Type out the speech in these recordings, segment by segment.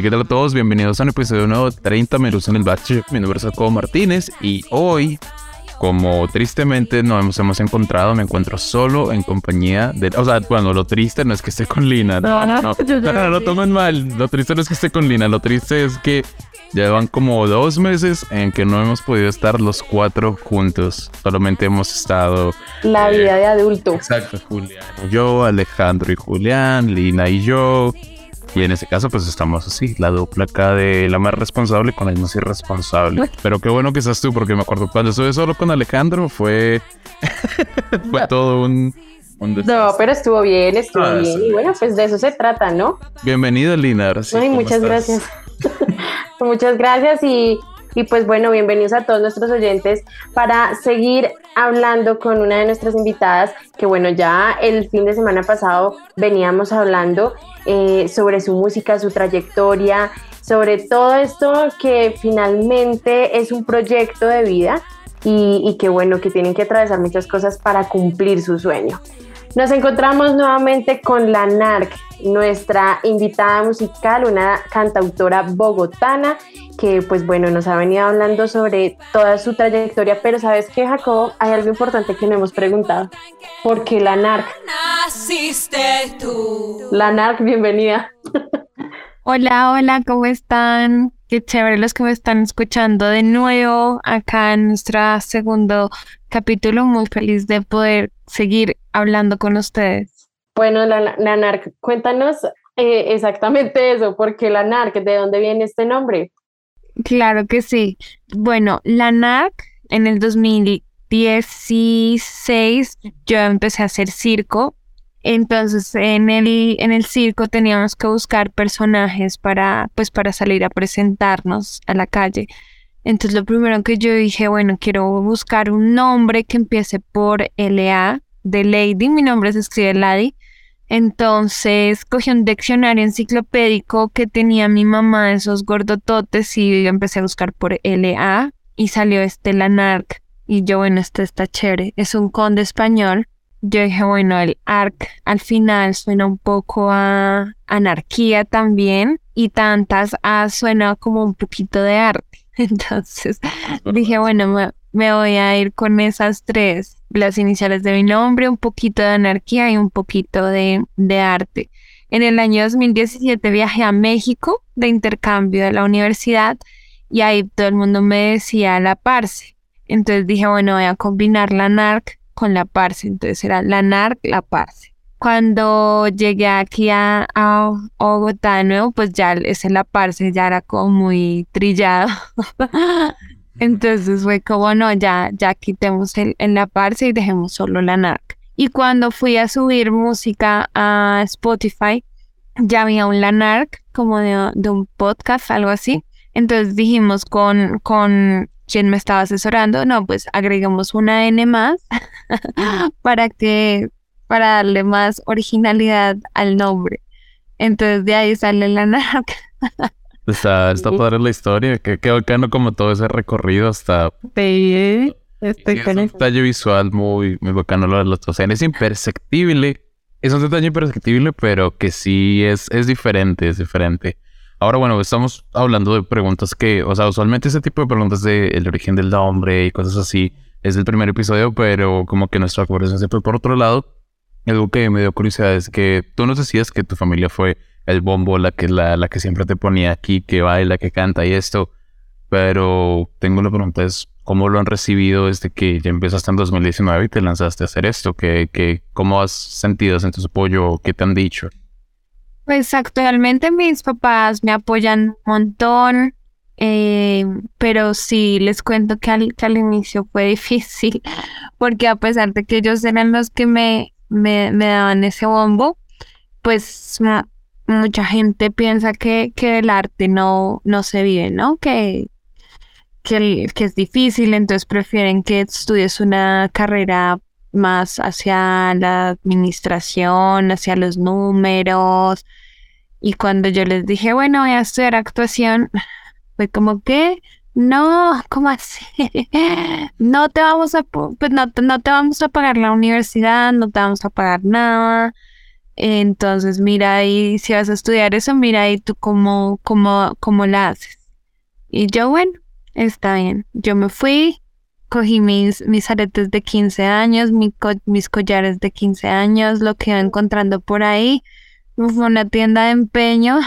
Hey, ¿qué tal a todos? Bienvenidos a un episodio nuevo de 30 minutos en el Bache. Mi nombre es Jacobo Martínez y hoy, como tristemente nos hemos, hemos encontrado, me encuentro solo en compañía de... O sea, bueno, lo triste no es que esté con Lina. No, no, no, no, no, lo tomen mal. Lo triste no es que esté con Lina. Lo triste es que llevan como dos meses en que no hemos podido estar los cuatro juntos. Solamente hemos estado... La vida de adulto. Exacto, Julián yo, Alejandro y Julián, Lina y yo. Y en ese caso, pues estamos así, la dupla acá de la más responsable con la más irresponsable. Pero qué bueno que estás tú, porque me acuerdo cuando estuve solo con Alejandro fue. fue todo un. No, pero estuvo bien, estuvo Ah, bien. Y bueno, pues de eso se trata, ¿no? Bienvenido, Lina. ahora sí, Ay, ¿cómo muchas estás? gracias. muchas gracias y, y pues bueno, bienvenidos a todos nuestros oyentes para seguir hablando con una de nuestras invitadas, que bueno, ya el fin de semana pasado veníamos hablando eh, sobre su música, su trayectoria, sobre todo esto que finalmente es un proyecto de vida y, y que bueno, que tienen que atravesar muchas cosas para cumplir su sueño. Nos encontramos nuevamente con la NARC, nuestra invitada musical, una cantautora bogotana que pues bueno nos ha venido hablando sobre toda su trayectoria, pero sabes que Jacobo, hay algo importante que no hemos preguntado. ¿Por qué la NARC? Naciste tú. La NARC, bienvenida. Hola, hola, ¿cómo están? Qué chévere los que me están escuchando de nuevo acá en nuestro segundo capítulo. Muy feliz de poder seguir hablando con ustedes. Bueno, la, la NARC, cuéntanos eh, exactamente eso, ¿por qué la NARC? ¿De dónde viene este nombre? Claro que sí. Bueno, la NARC en el 2016 yo empecé a hacer circo. Entonces en el, en el circo teníamos que buscar personajes para, pues, para salir a presentarnos a la calle. Entonces lo primero que yo dije, bueno, quiero buscar un nombre que empiece por LA de Lady. Mi nombre se escribe Lady. Entonces cogí un diccionario enciclopédico que tenía mi mamá, esos gordototes, y empecé a buscar por LA y salió este Lanark. Y yo, bueno, este está chévere. Es un conde español. Yo dije, bueno, el ARC al final suena un poco a anarquía también y tantas A suena como un poquito de arte. Entonces dije, bueno, me, me voy a ir con esas tres, las iniciales de mi nombre, un poquito de anarquía y un poquito de, de arte. En el año 2017 viajé a México de intercambio de la universidad y ahí todo el mundo me decía la Parce. Entonces dije, bueno, voy a combinar la NARC con la Parce. Entonces era la NARC, la Parce. Cuando llegué aquí a, a Bogotá de nuevo, pues ya ese la Parce ya era como muy trillado. Entonces fue como, no, ya, ya quitemos el, en la Parce y dejemos solo la NARC. Y cuando fui a subir música a Spotify, ya había un Lanark como de, de un podcast, algo así. Entonces dijimos con, con quien me estaba asesorando, no, pues agreguemos una N más para que, para darle más originalidad al nombre. Entonces de ahí sale Lanark. Está, está padre la historia. Que qué bacano como todo ese recorrido hasta. Sí, estoy es un detalle visual muy, muy bacano lo de los dos. O sea, es imperceptible. Es un detalle imperceptible, pero que sí es, es diferente, es diferente. Ahora, bueno, estamos hablando de preguntas que, o sea, usualmente ese tipo de preguntas de el origen del nombre y cosas así es el primer episodio, pero como que nuestra conversación se fue por otro lado. Algo que me dio curiosidad es que tú nos decías que tu familia fue el bombo, la que, la, la que siempre te ponía aquí, que baila, que canta y esto. Pero tengo la pregunta es, ¿cómo lo han recibido desde que ya empezaste en 2019 y te lanzaste a hacer esto? ¿Qué, qué, ¿Cómo has sentido? ¿Sientes apoyo? ¿Qué te han dicho? Pues actualmente mis papás me apoyan un montón. Eh, pero sí, les cuento que al, que al inicio fue difícil, porque a pesar de que ellos eran los que me me, me daban ese bombo, pues mucha gente piensa que, que el arte no, no se vive, ¿no? Que, que, que es difícil, entonces prefieren que estudies una carrera más hacia la administración, hacia los números. Y cuando yo les dije, bueno, voy a estudiar actuación, fue como que, no, ¿cómo así? No te vamos a, pu- pues no, no te vamos a pagar la universidad, no te vamos a pagar nada. Entonces, mira ahí, si vas a estudiar eso, mira ahí tú cómo, cómo, cómo la haces. Y yo, bueno, está bien. Yo me fui, cogí mis, mis aretes de 15 años, mis collares de 15 años, lo que iba encontrando por ahí. Una tienda de empeño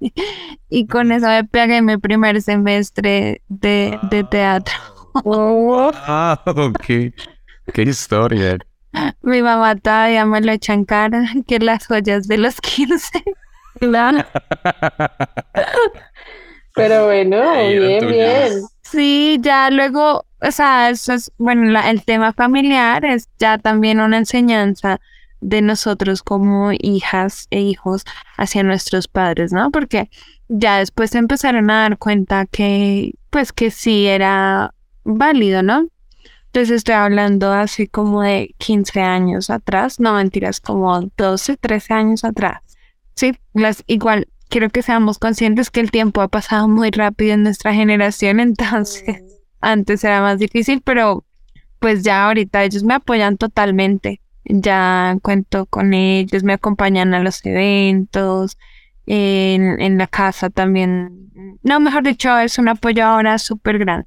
y con eso me pegué mi primer semestre de, de teatro. Ah, ok. Qué historia. Mi mamá todavía me lo echa en cara, que las joyas de los 15. Claro. Pero bueno, bien, bien. Sí, ya luego, o sea, eso es, bueno, la- el tema familiar es ya también una enseñanza de nosotros como hijas e hijos hacia nuestros padres, ¿no? Porque ya después se empezaron a dar cuenta que, pues que sí era válido, ¿no? Entonces estoy hablando así como de 15 años atrás, no mentiras, como 12, 13 años atrás. Sí, las, igual quiero que seamos conscientes que el tiempo ha pasado muy rápido en nuestra generación, entonces antes era más difícil, pero pues ya ahorita ellos me apoyan totalmente. Ya cuento con ellos, me acompañan a los eventos, en, en la casa también. No, mejor dicho, es un apoyo ahora súper grande.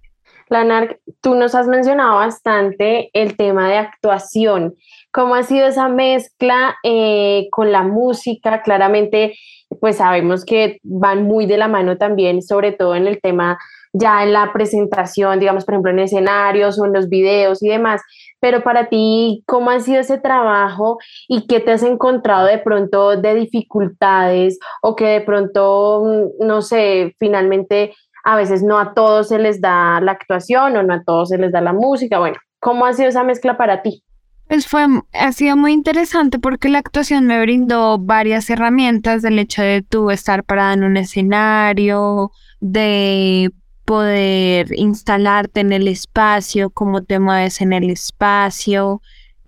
Lanar, tú nos has mencionado bastante el tema de actuación. ¿Cómo ha sido esa mezcla eh, con la música? Claramente, pues sabemos que van muy de la mano también, sobre todo en el tema ya en la presentación, digamos, por ejemplo, en escenarios o en los videos y demás. Pero para ti, ¿cómo ha sido ese trabajo y qué te has encontrado de pronto de dificultades o que de pronto, mm, no sé, finalmente a veces no a todos se les da la actuación o no a todos se les da la música. Bueno, ¿cómo ha sido esa mezcla para ti? Pues fue, ha sido muy interesante porque la actuación me brindó varias herramientas del hecho de tú estar parada en un escenario, de poder instalarte en el espacio, cómo te mueves en el espacio,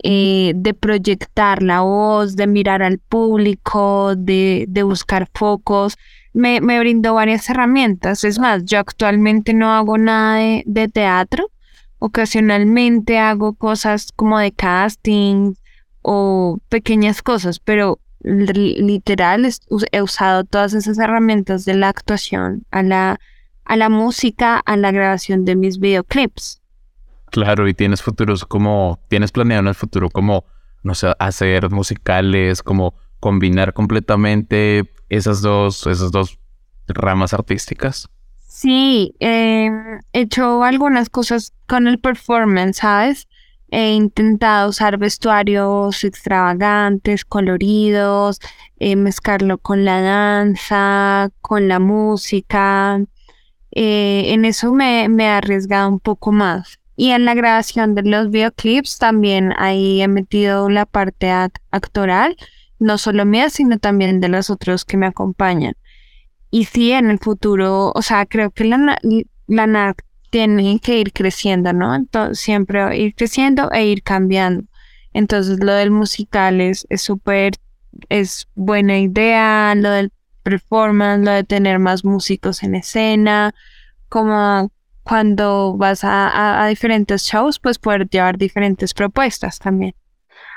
eh, de proyectar la voz, de mirar al público, de, de buscar focos. Me, me brindó varias herramientas. Es más, yo actualmente no hago nada de, de teatro. Ocasionalmente hago cosas como de casting o pequeñas cosas, pero li- literal he usado todas esas herramientas de la actuación a la, a la música, a la grabación de mis videoclips. Claro, y tienes futuros como, tienes planeado en el futuro como, no sé, hacer musicales, como combinar completamente esas dos, esas dos ramas artísticas. Sí, eh, he hecho algunas cosas con el performance, ¿sabes? He intentado usar vestuarios extravagantes, coloridos, eh, mezclarlo con la danza, con la música. Eh, en eso me, me he arriesgado un poco más. Y en la grabación de los videoclips también ahí he metido la parte ac- actoral, no solo mía, sino también de los otros que me acompañan. Y sí, en el futuro, o sea, creo que la, la NAC tiene que ir creciendo, ¿no? Entonces, siempre ir creciendo e ir cambiando. Entonces, lo del musical es es súper, es buena idea, lo del performance, lo de tener más músicos en escena, como cuando vas a, a- a diferentes shows, pues poder llevar diferentes propuestas también.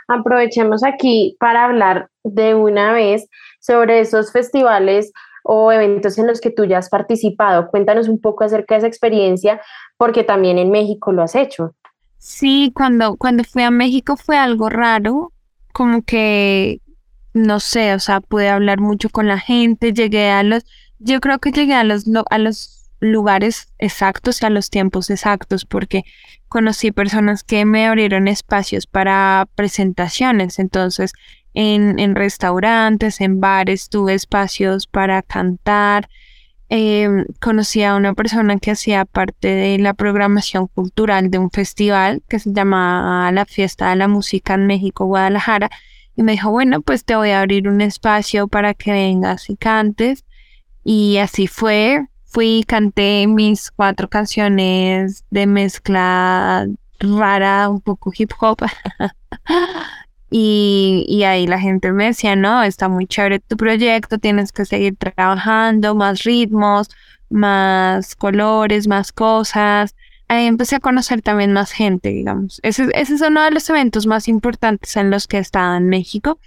Aprovechemos aquí para hablar de una vez sobre esos festivales o eventos en los que tú ya has participado. Cuéntanos un poco acerca de esa experiencia, porque también en México lo has hecho. Sí, cuando, cuando fui a México fue algo raro, como que, no sé, o sea, pude hablar mucho con la gente, llegué a los, yo creo que llegué a los, lo- a los lugares exactos y a los tiempos exactos, porque conocí personas que me abrieron espacios para presentaciones, entonces en, en restaurantes, en bares, tuve espacios para cantar, eh, conocí a una persona que hacía parte de la programación cultural de un festival que se llama la Fiesta de la Música en México, Guadalajara, y me dijo, bueno, pues te voy a abrir un espacio para que vengas y cantes. Y así fue, fui y canté mis cuatro canciones de mezcla rara, un poco hip hop. y, y ahí la gente me decía, no, está muy chévere tu proyecto, tienes que seguir trabajando, más ritmos, más colores, más cosas. Ahí empecé a conocer también más gente, digamos. Ese, ese es uno de los eventos más importantes en los que he estado en México.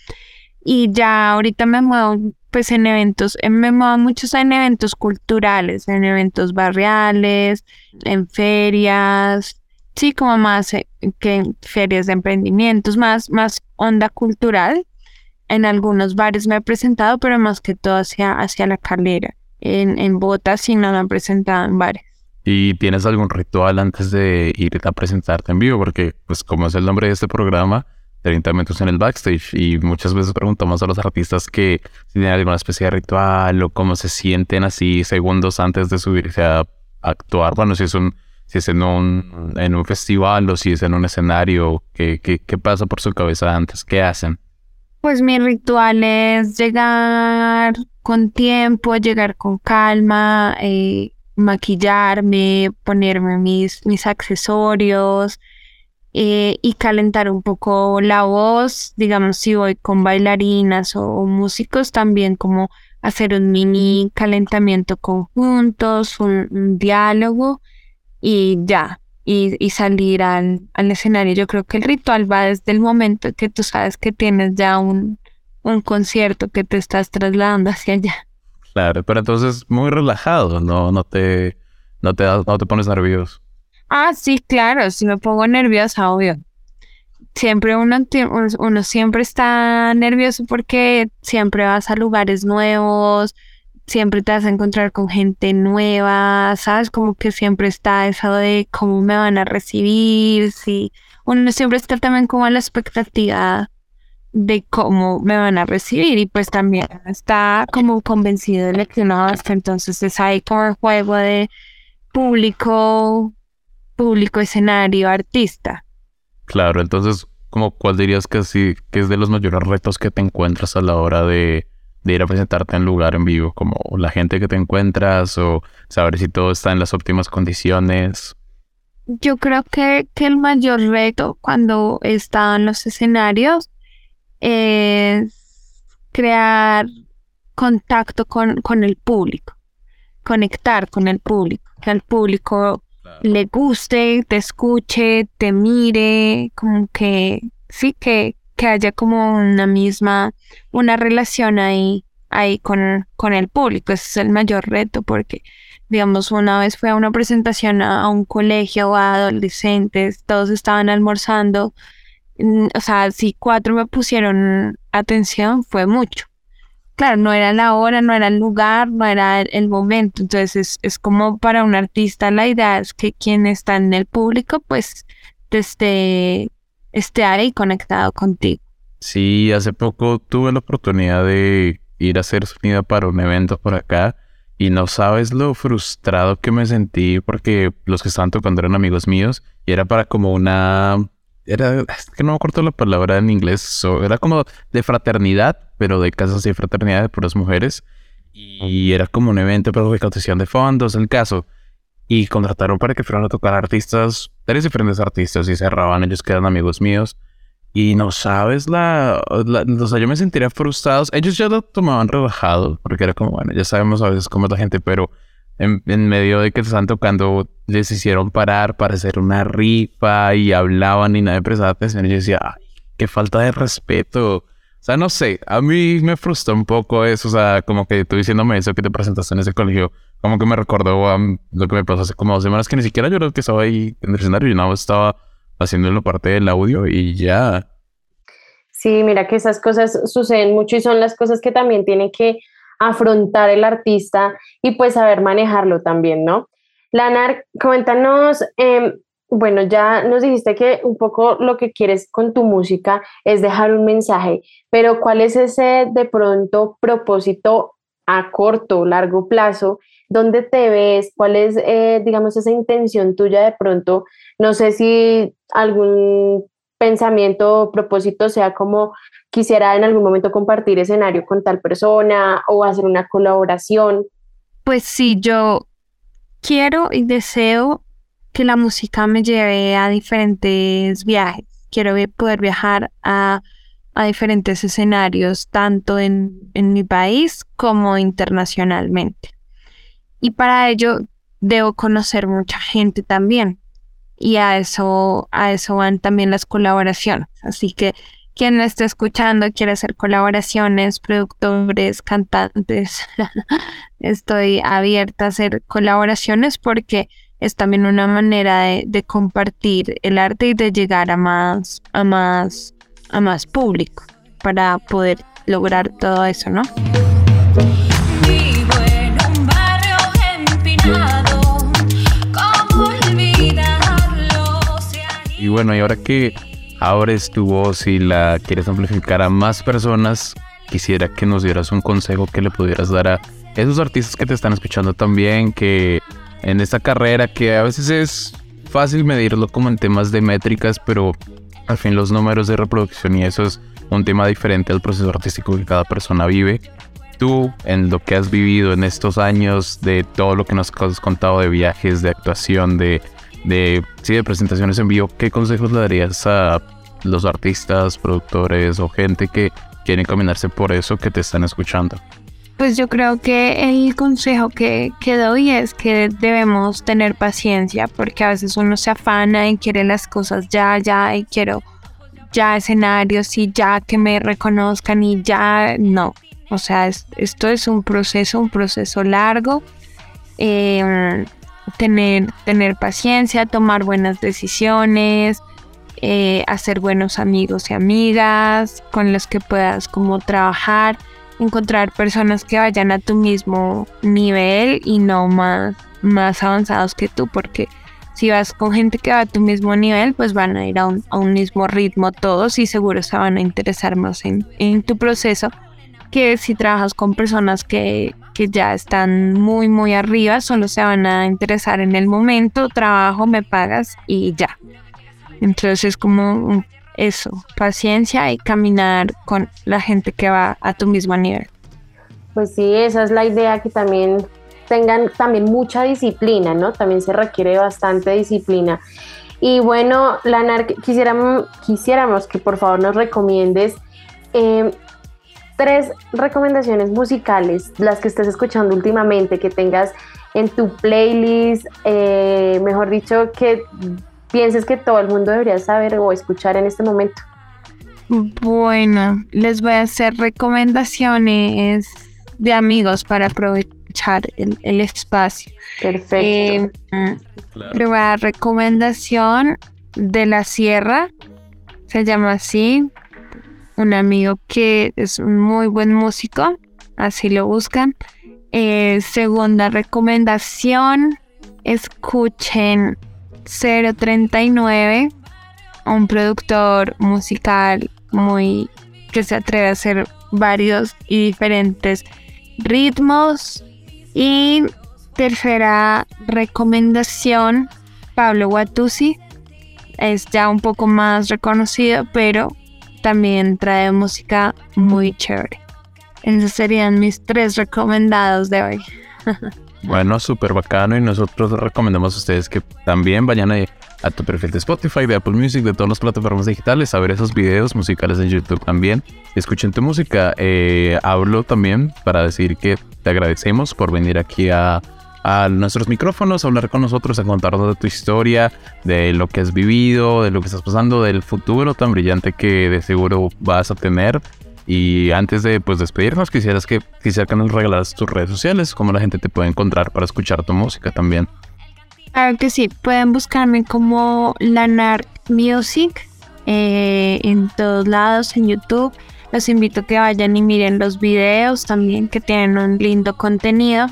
Y ya ahorita me muevo pues en eventos, eh, me muevo muchos en eventos culturales, en eventos barriales, en ferias, sí, como más eh, que ferias de emprendimientos, más, más onda cultural. En algunos bares me he presentado, pero más que todo hacia, hacia la calera. En, en botas sí no me han presentado en bares. ¿Y tienes algún ritual antes de ir a presentarte en vivo? Porque, pues, como es el nombre de este programa, 30 minutos en el backstage. Y muchas veces preguntamos a los artistas que si tienen alguna especie de ritual o cómo se sienten así segundos antes de subirse a actuar. Bueno, si es un, si es en un, en un festival o si es en un escenario, ¿qué, qué, qué pasa por su cabeza antes? ¿Qué hacen? Pues mi ritual es llegar con tiempo, llegar con calma, eh, maquillarme, ponerme mis, mis accesorios eh, y calentar un poco la voz, digamos, si voy con bailarinas o, músicos, también como hacer un mini calentamiento conjuntos, un, un diálogo y ya, y, y salir al, al escenario. Yo creo que el ritual va desde el momento que tú sabes que tienes ya un, un concierto que te estás trasladando hacia allá. Claro, pero entonces muy relajado, no, no te, no te, no te pones nervioso. Ah, sí, claro, si me pongo nerviosa, obvio. Siempre uno uno siempre está nervioso porque siempre vas a lugares nuevos, siempre te vas a encontrar con gente nueva, ¿sabes? Como que siempre está eso de cómo me van a recibir, sí. Uno siempre está también como a la expectativa de cómo me van a recibir y pues también está como convencido de que uno hace, entonces es ahí como el juego de público, público, escenario, artista. Claro, entonces, como cuál dirías que sí, que es de los mayores retos que te encuentras a la hora de, de ir a presentarte en lugar en vivo? Como la gente que te encuentras o saber si todo está en las óptimas condiciones. Yo creo que, que el mayor reto cuando estado en los escenarios es crear contacto con, con el público, conectar con el público, que al público le guste, te escuche, te mire, como que sí, que, que haya como una misma, una relación ahí, ahí con, con el público. Ese es el mayor reto porque, digamos, una vez fui a una presentación a, a un colegio a adolescentes, todos estaban almorzando. O sea, si cuatro me pusieron atención, fue mucho. Claro, no era la hora, no era el lugar, no era el, momento. Entonces es, es como para un artista la idea es que quien está en el público pues esté, esté ahí conectado contigo. Sí, hace poco tuve la oportunidad de ir a hacer sonido para un evento por acá y no sabes lo frustrado que me sentí porque los que estaban tocando eran amigos míos y era para como una... Era, es que no me acuerdo la palabra en inglés, so- era como de fraternidad, pero de casas de fraternidad de puras mujeres y era como un evento para recaudación de fondos, el caso. Y contrataron para que fueran a tocar artistas, tres diferentes artistas y cerraban, ellos que eran amigos míos. Y no sabes la, la- O sea, yo me sentiría frustrado. Ellos ya lo tomaban relajado, porque era como, bueno, ya sabemos a veces cómo es la gente, pero en, en medio de que están tocando, les hicieron parar para hacer una rifa y hablaban y nadie prestaba atención. Y yo decía, ay, qué falta de respeto. O sea, no sé, a mí me frustró un poco eso. O sea, como que tú diciéndome eso que te presentaste en ese colegio, como que me recordó a lo que me pasó hace como dos semanas, que ni siquiera yo era que estaba ahí en el escenario, yo nada más estaba haciendo la parte del audio y ya. Sí, mira que esas cosas suceden mucho y son las cosas que también tiene que afrontar el artista y pues saber manejarlo también, ¿no? Lanar, coméntanos, em, bueno, ya nos dijiste que un poco lo que quieres con tu música es dejar un mensaje, pero ¿cuál es ese de pronto propósito a corto largo plazo ¿Dónde te ves? ¿Cuál es, eh, digamos, esa intención tuya de pronto? No sé si algún pensamiento o propósito sea como quisiera en algún momento compartir escenario con tal persona o hacer una colaboración. Pues sí, yo quiero y deseo que la música me lleve a diferentes viajes. Quiero poder viajar a, a diferentes escenarios, tanto en, en mi país como internacionalmente. Y para ello debo conocer mucha gente también. Y a eso, a eso van también las colaboraciones. Así que quien me esté escuchando quiere hacer colaboraciones, productores, cantantes, estoy abierta a hacer colaboraciones porque es también una manera de, de compartir el arte y de llegar a más, a más, a más público para poder lograr todo eso, ¿no? Vivo en un barrio empinado. Y bueno, y ahora que abres tu voz y la quieres amplificar a más personas, quisiera que nos dieras un consejo que le pudieras dar a esos artistas que te están escuchando también, que en esta carrera que a veces es fácil medirlo como en temas de métricas, pero al fin los números de reproducción y eso es un tema diferente al proceso artístico que cada persona vive. Tú, en lo que has vivido en estos años, de todo lo que nos has contado de viajes, de actuación, de, de, sí, de presentaciones en vivo, ¿qué consejos le darías a los artistas, productores o gente que quieren caminarse por eso que te están escuchando? Pues yo creo que el consejo que, que doy es que debemos tener paciencia porque a veces uno se afana y quiere las cosas ya, ya, y quiero ya escenarios y ya que me reconozcan y ya no. O sea, es- esto es un proceso, un proceso largo. Eh, tener, tener paciencia, tomar buenas decisiones, eh, hacer buenos amigos y amigas con los que puedas como trabajar encontrar personas que vayan a tu mismo nivel y no más, más avanzados que tú, porque si vas con gente que va a tu mismo nivel, pues van a ir a un, a un mismo ritmo todos y seguro se van a interesar más en, en tu proceso que si trabajas con personas que, que ya están muy, muy arriba, solo se van a interesar en el momento, trabajo, me pagas y ya. Entonces es como eso, paciencia y caminar con la gente que va a tu mismo nivel. Pues sí, esa es la idea, que también tengan también mucha disciplina, ¿no? También se requiere bastante disciplina. Y bueno, Lanar, quisiéramos, quisiéramos que por favor nos recomiendes eh, tres recomendaciones musicales, las que estés escuchando últimamente, que tengas en tu playlist, eh, mejor dicho, que pienses que todo el mundo debería saber o escuchar en este momento. Bueno, les voy a hacer recomendaciones de amigos para aprovechar el, el espacio. Perfecto. Eh, Primera recomendación de la sierra, se llama así, un amigo que es un muy buen músico, así lo buscan. Eh, segunda recomendación, escuchen 039, un productor musical muy que se atreve a hacer varios y diferentes ritmos. Y tercera recomendación, Pablo Guatusi. Es ya un poco más reconocido, pero también trae música muy chévere. Esos serían mis tres recomendados de hoy. Bueno, súper bacano y nosotros recomendamos a ustedes que también vayan a, a tu perfil de Spotify, de Apple Music, de todas las plataformas digitales, a ver esos videos musicales en YouTube también. Escuchen tu música. Eh, hablo también para decir que te agradecemos por venir aquí a, a nuestros micrófonos, a hablar con nosotros, a contarnos de tu historia, de lo que has vivido, de lo que estás pasando, del futuro tan brillante que de seguro vas a tener. Y antes de pues despedirnos, quisieras que quisiera que nos regalaras tus redes sociales, cómo la gente te puede encontrar para escuchar tu música también. Claro que sí, pueden buscarme como Lanart Music eh, en todos lados, en YouTube. Los invito a que vayan y miren los videos también que tienen un lindo contenido.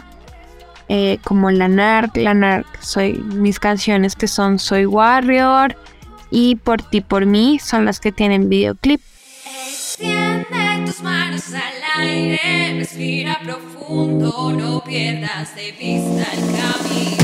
Eh, como Lanart, Lanart, soy mis canciones que son Soy Warrior y Por ti por mí son las que tienen videoclip. Extiende tus manos al aire, respira profundo, no pierdas de vista el camino.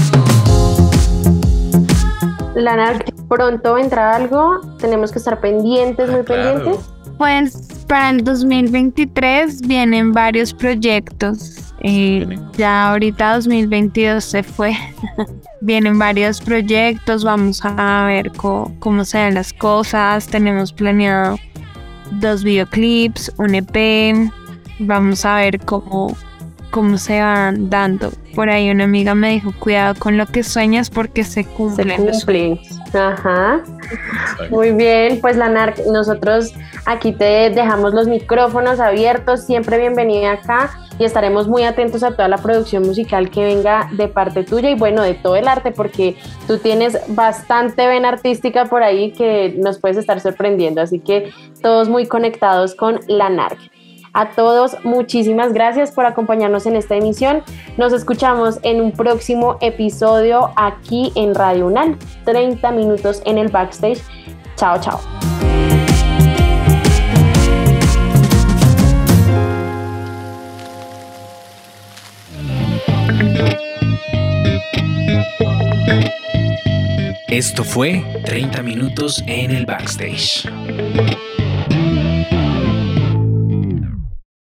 Lana, pronto vendrá algo, tenemos que estar pendientes, muy Claro. pendientes. Pues para el 2023 vienen varios proyectos. Eh, ya ahorita 2022 se fue. vienen varios proyectos, vamos a ver cómo se dan las cosas. Tenemos planeado dos videoclips, un EP. Vamos a ver cómo, cómo se van dando. Por ahí una amiga me dijo, cuidado con lo que sueñas porque se Se cumplen. los cumplen. Ajá. Muy bien, pues Lanar, nosotros aquí te dejamos los micrófonos abiertos, siempre bienvenida acá y estaremos muy atentos a toda la producción musical que venga de parte tuya y bueno, de todo el arte, porque tú tienes bastante vena artística por ahí que nos puedes estar sorprendiendo, así que todos muy conectados con Lanar. A todos, muchísimas gracias por acompañarnos en esta emisión. Nos escuchamos en un próximo episodio aquí en Radio Unal. 30 minutos en el backstage. Chao, chao. Esto fue 30 minutos en el backstage.